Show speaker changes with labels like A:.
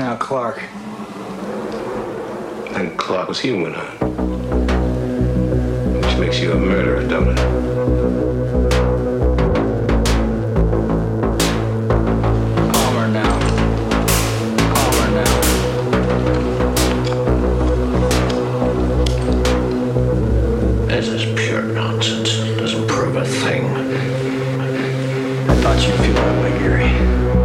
A: Now, Clark.
B: And Clark was here when I. Which makes you a murderer, don't it?
A: Palmer now. Palmer now.
C: This is pure nonsense. Doesn't prove a thing.
A: I thought you'd feel that way, Garry.